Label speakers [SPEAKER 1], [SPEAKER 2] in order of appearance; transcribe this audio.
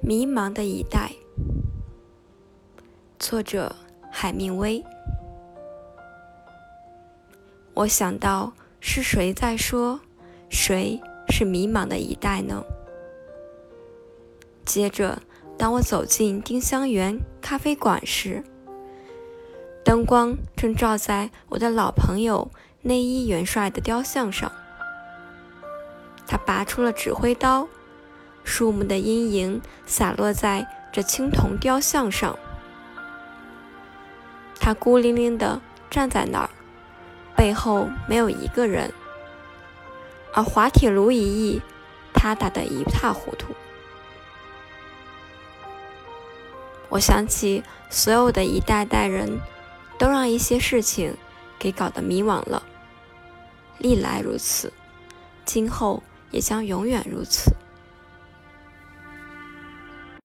[SPEAKER 1] 迷茫的一代，作者海明威。我想到是谁在说，谁是迷茫的一代呢？接着，当我走进丁香园咖啡馆时，灯光正照在我的老朋友内伊元帅的雕像上，他拔出了指挥刀。树木的阴影洒落在这青铜雕像上，他孤零零地站在那儿，背后没有一个人，而滑铁卢一役，他打得一塌糊涂。我想起所有的一代代人，都让一些事情给搞得迷惘了，历来如此，今后也将永远如此。